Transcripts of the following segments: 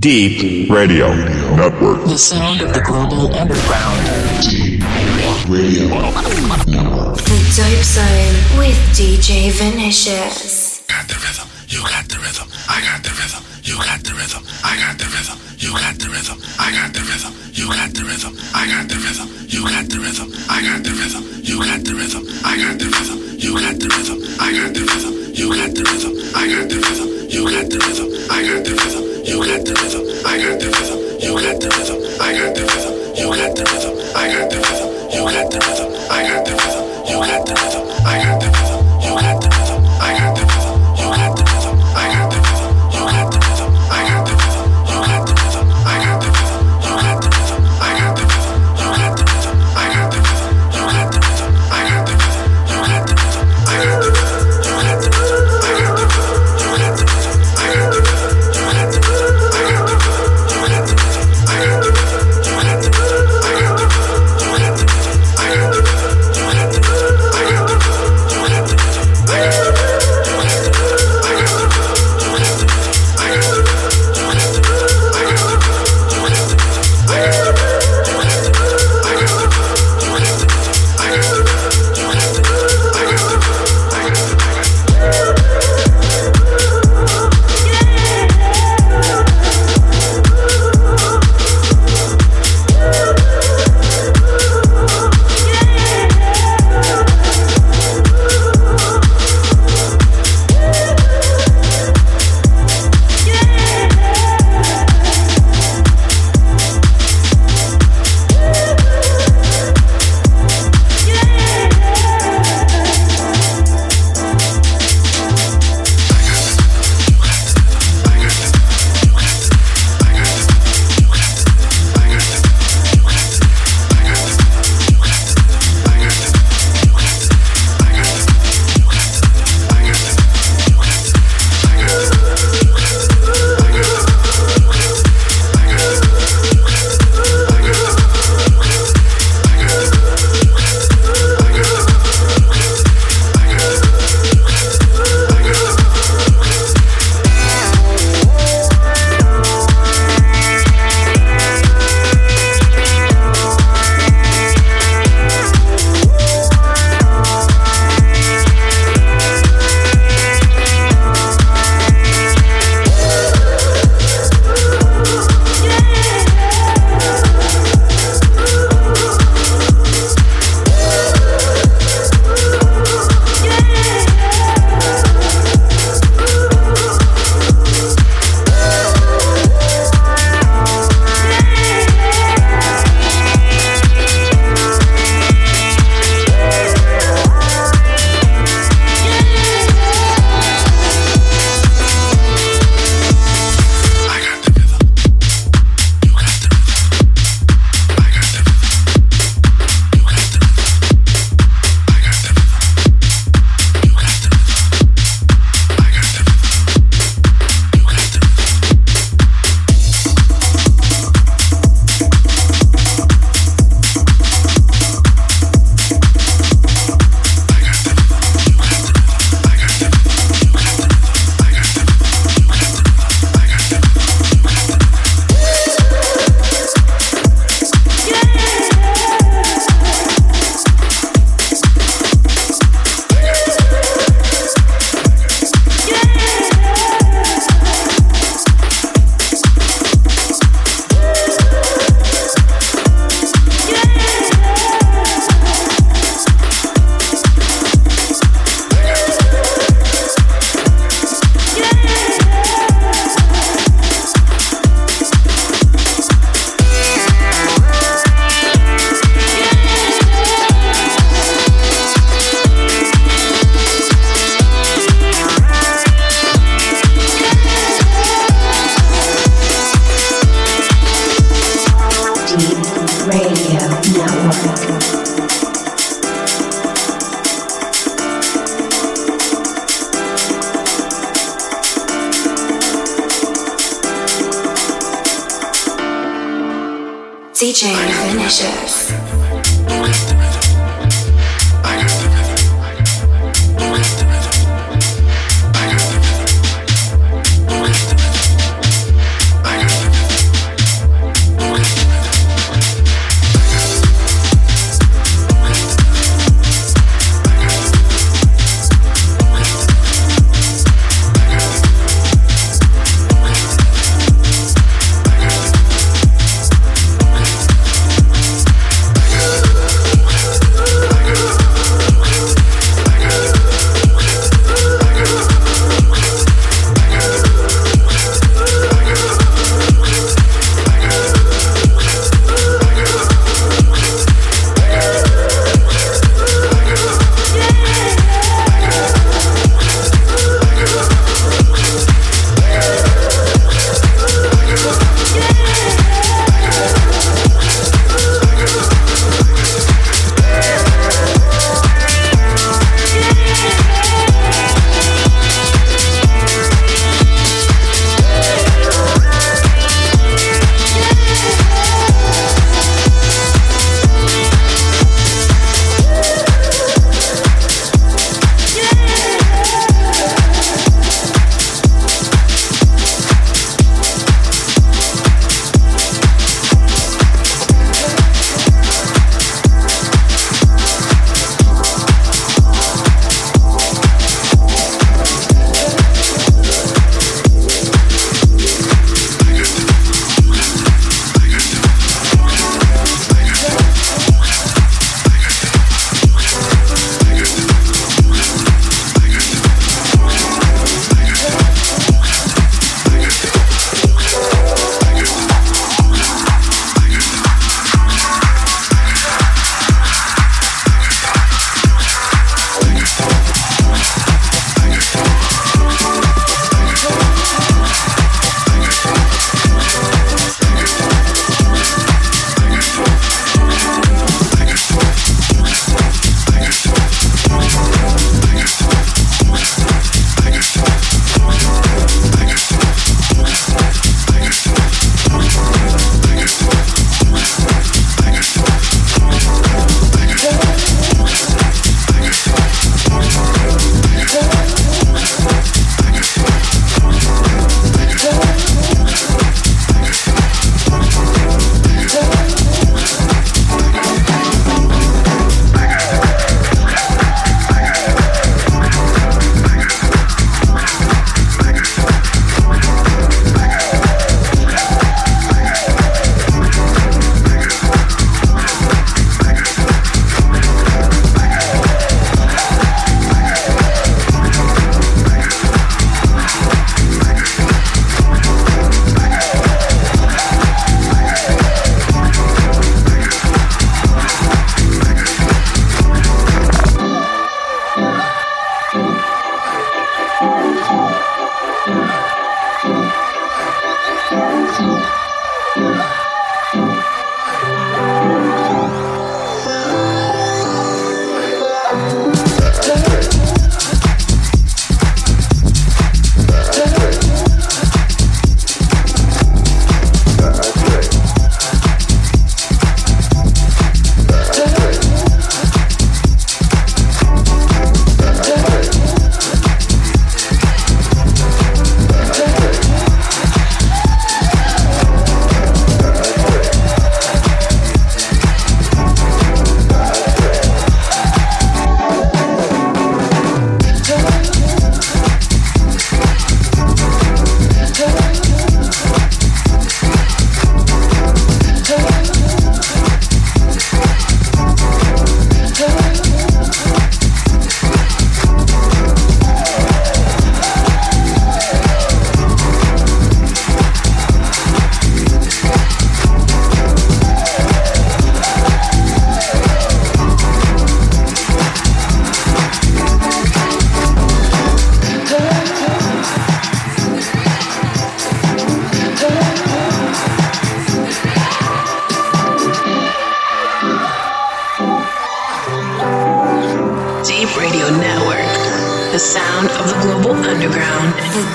Deep Radio Network. The sound of the global underground. Deep Radio Network. The Dope Zone with DJ Vinicius. Got the rhythm. You got the rhythm. I got the rhythm. You got the rhythm. I got the rhythm. You got the rhythm. I got the rhythm. You got the rhythm. I got the rhythm. You got the rhythm. I got the rhythm. You got the rhythm. I got the rhythm. You got the rhythm. I got the rhythm. You got the rhythm. I got the rhythm. You got the rhythm. I got the rhythm you got the rhythm, I got the rhythm, you got the rhythm, I got the rhythm, you got the rhythm, I got the rhythm, you got the rhythm, I got the rhythm, you got the rhythm, I got the rhythm, you got the rhythm, I got the rhythm, you got the rhythm, I got the rhythm.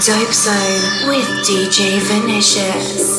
Dope Zone with DJ Vinicius.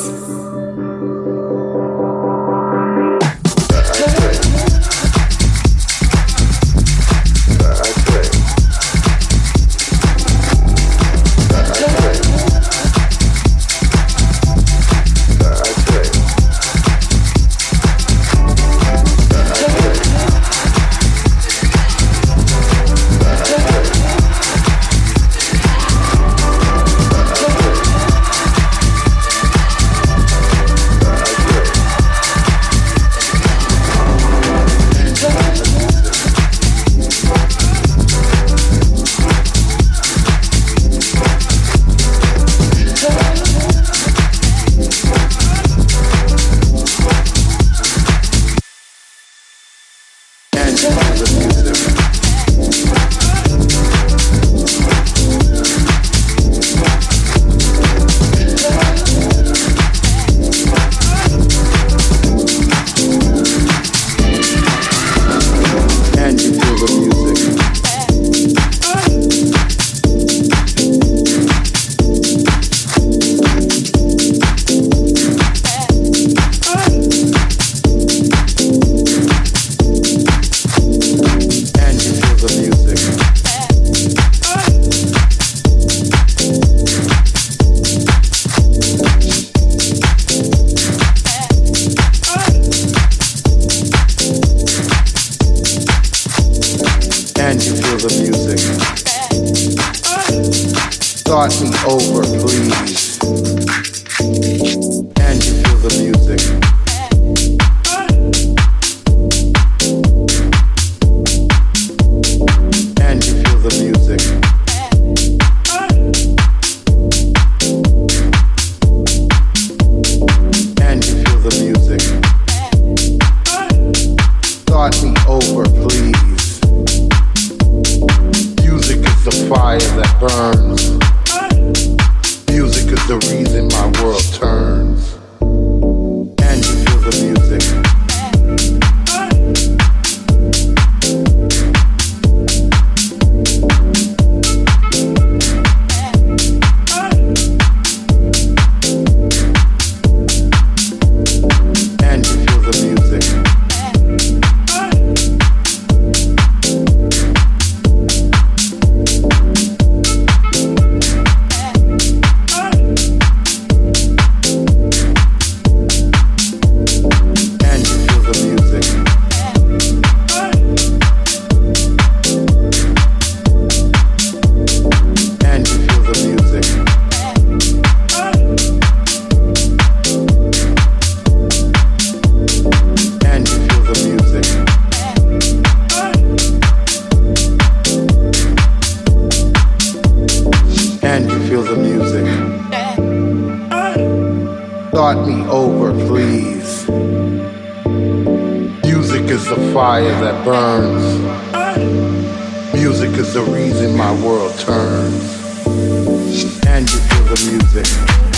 start me over, please. is the reason my world turns. And you feel the music.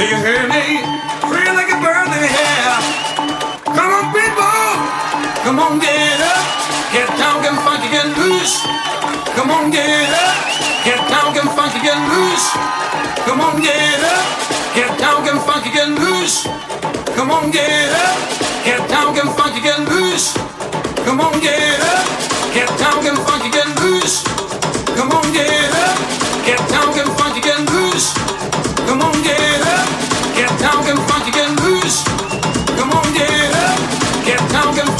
Do you hear me? Like a bird in the hair. Come on, people. Come on, get up. Get down, get funky, get loose. Come on, get up. Get down, get funky, get loose. Come on, get up. Get down, get funky, get loose. Come on, get up. Get down, get funky, get loose. Come on, get up. Get down, get funky, get loose. Come on, get up. Get down, get funky, get loose. Come on, get up. Get down, get funky, get loose. Come on, get up. Get down, get funky,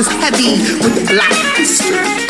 is heavy with black.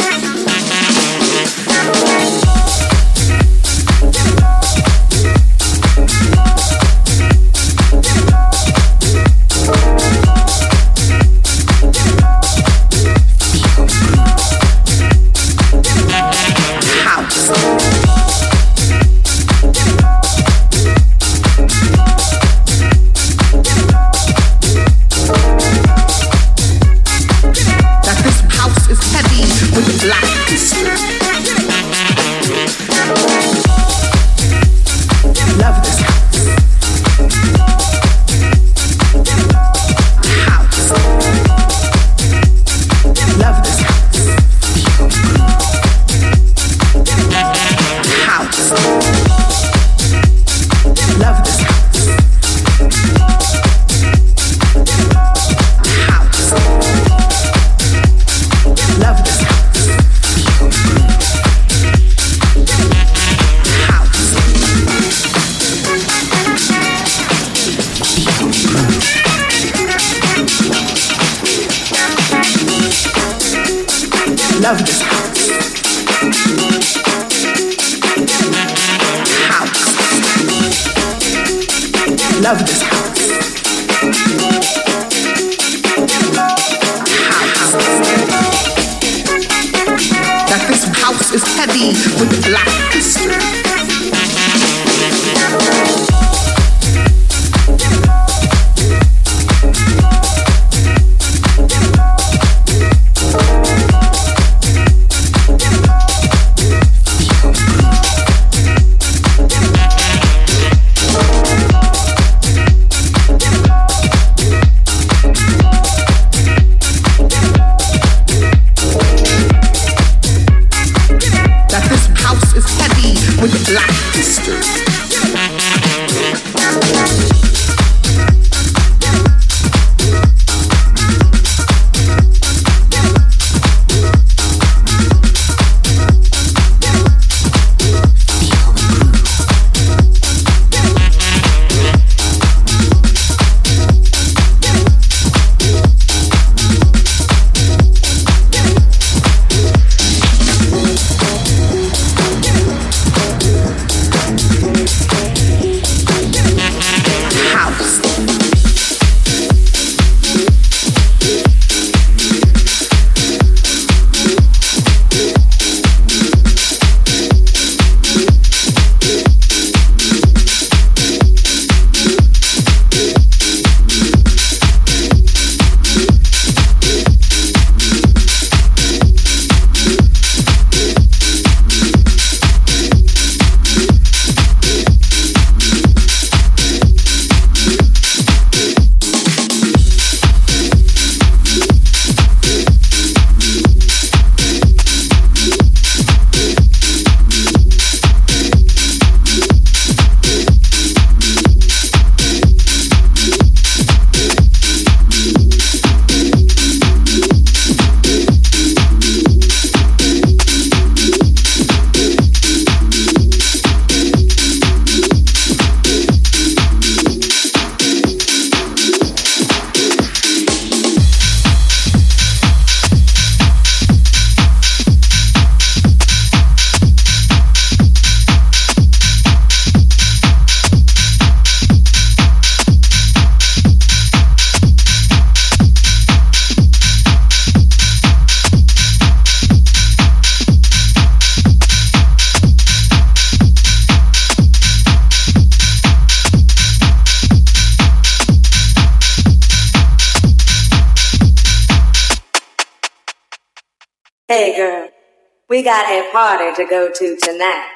Got a party to go to tonight.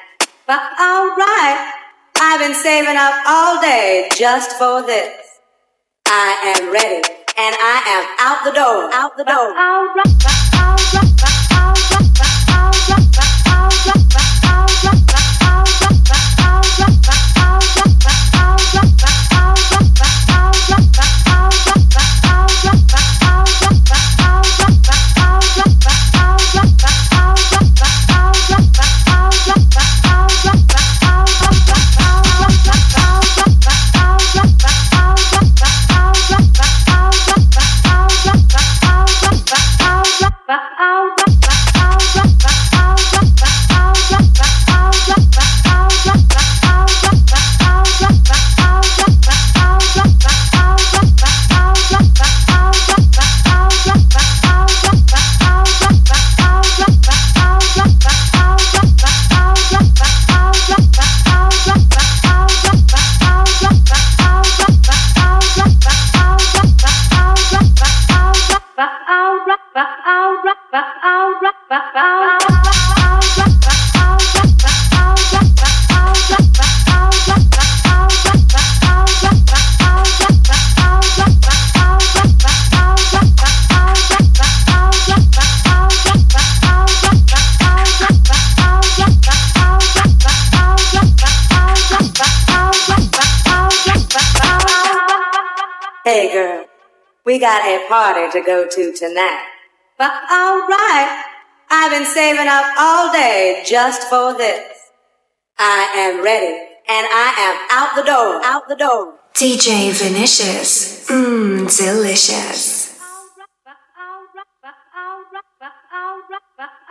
But alright, I've been saving up all day just for this. I am ready, and I am out the door, out the door. But alright, alright. Hey girl, we got a party to go to tonight. But alright, I've been saving up all day just for this. I am ready, and I am out the door, out the door. DJ Vinicius. Mmm, delicious. Thank you.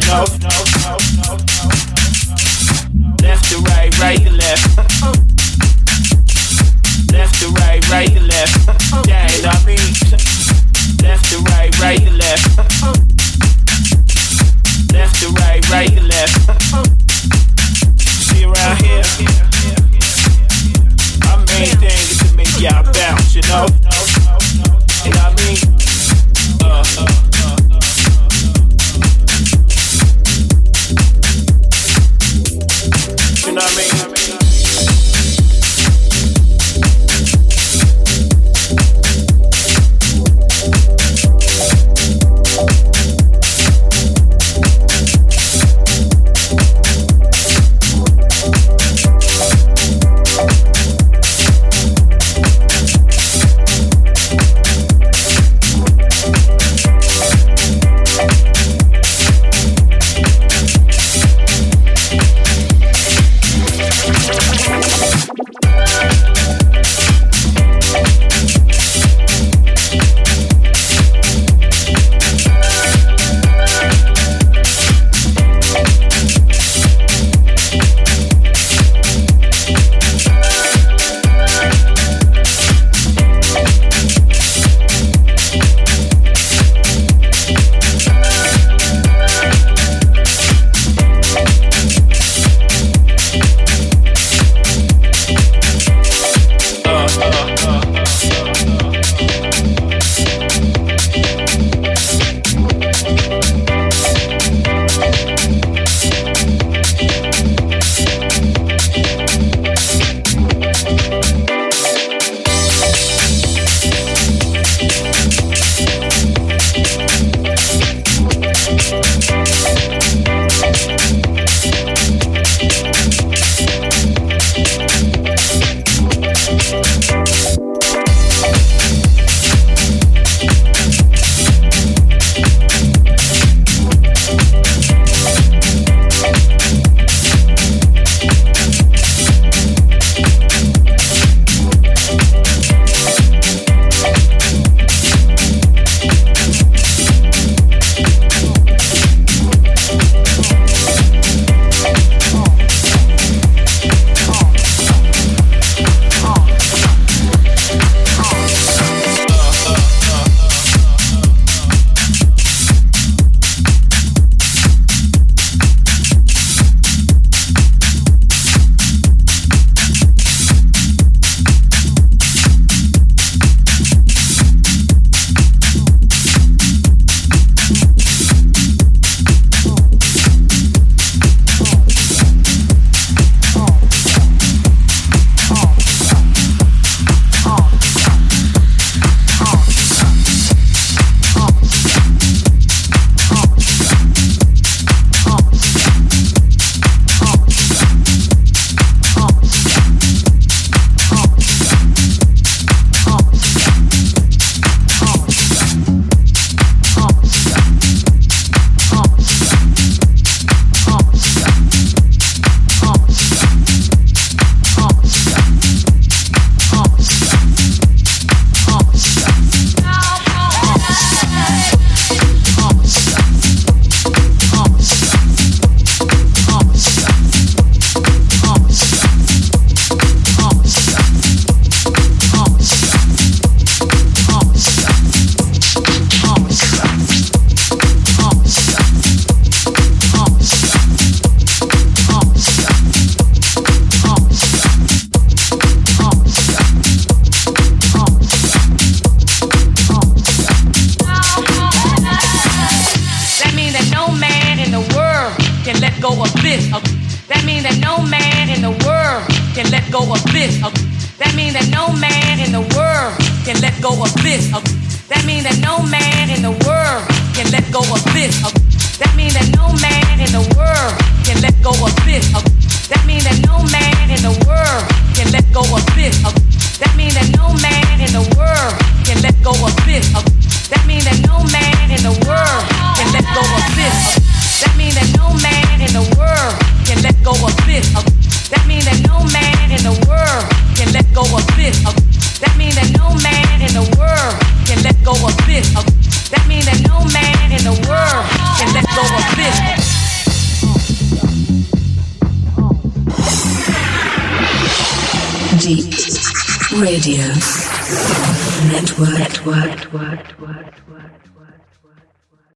Y'all